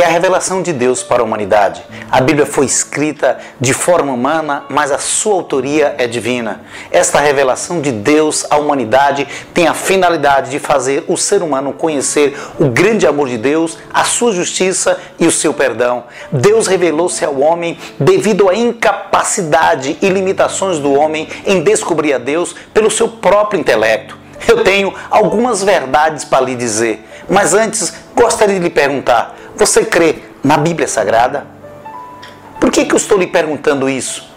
é a revelação de Deus para a humanidade. A Bíblia foi escrita de forma humana, mas a sua autoria é divina. Esta revelação de Deus à humanidade tem a finalidade de fazer o ser humano conhecer o grande amor de Deus, a sua justiça e o seu perdão. Deus revelou-se ao homem devido à incapacidade e limitações do homem em descobrir a Deus pelo seu próprio intelecto. Eu tenho algumas verdades para lhe dizer, mas antes gostaria de lhe perguntar: você crê na Bíblia Sagrada? Por que, que eu estou lhe perguntando isso?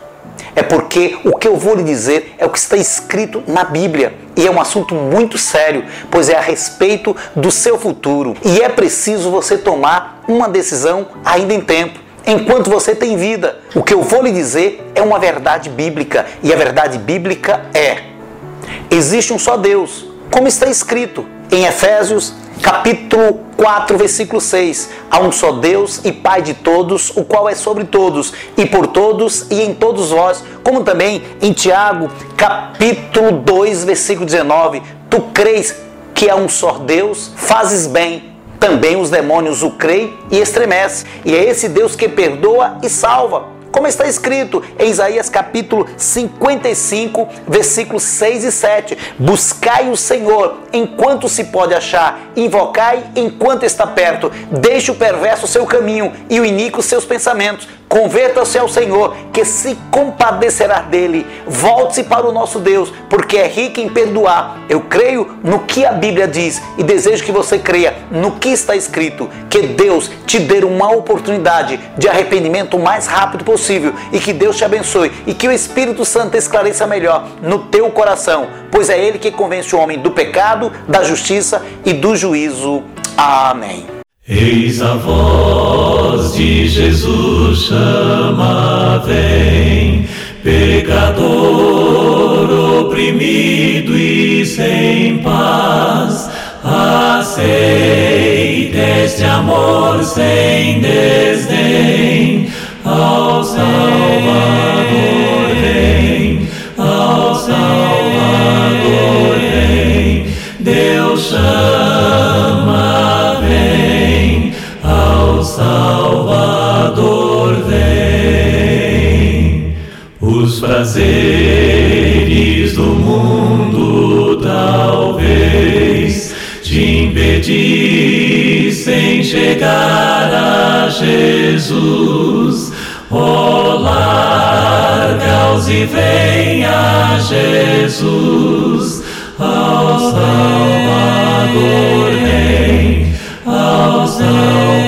É porque o que eu vou lhe dizer é o que está escrito na Bíblia. E é um assunto muito sério, pois é a respeito do seu futuro. E é preciso você tomar uma decisão ainda em tempo, enquanto você tem vida. O que eu vou lhe dizer é uma verdade bíblica. E a verdade bíblica é: existe um só Deus, como está escrito em Efésios capítulo 4, versículo 6. Há um só Deus e Pai de todos, o qual é sobre todos, e por todos e em todos vós, como também em Tiago, capítulo 2, versículo 19. Tu crês que há um só Deus? Fazes bem. Também os demônios o creem e estremecem. E é esse Deus que perdoa e salva como está escrito em Isaías capítulo 55, versículos 6 e 7. Buscai o Senhor enquanto se pode achar, invocai enquanto está perto. Deixe o perverso seu caminho e o iníquo seus pensamentos. Converta-se ao Senhor, que se compadecerá dele. Volte-se para o nosso Deus, porque é rico em perdoar. Eu creio no que a Bíblia diz e desejo que você creia no que está escrito. Que Deus te dê uma oportunidade de arrependimento o mais rápido possível e que Deus te abençoe e que o Espírito Santo esclareça melhor no teu coração, pois é Ele que convence o homem do pecado, da justiça e do juízo. Amém. Eis a voz de Jesus chama, vem, pecador oprimido e sem paz, aceita este amor sem desdém, Salvador vem. Os prazeres do mundo talvez te impedissem chegar a Jesus. Oh, larga-os e vem a Jesus, ao Salvador vem, ao Salvador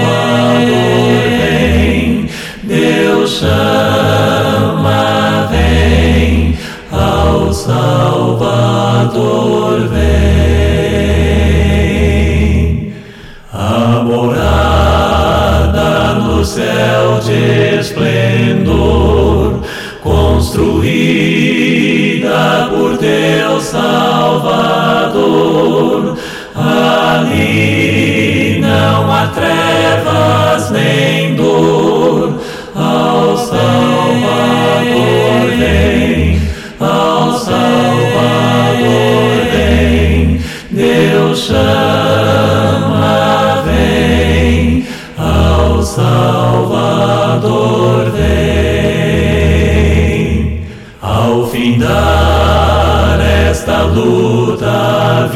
esplendor, construída por Deus Salvador, ali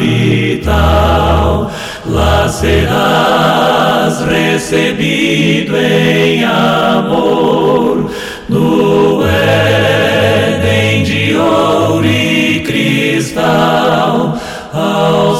vital, lá serás recebido em amor. No Éden de ouro e cristal ao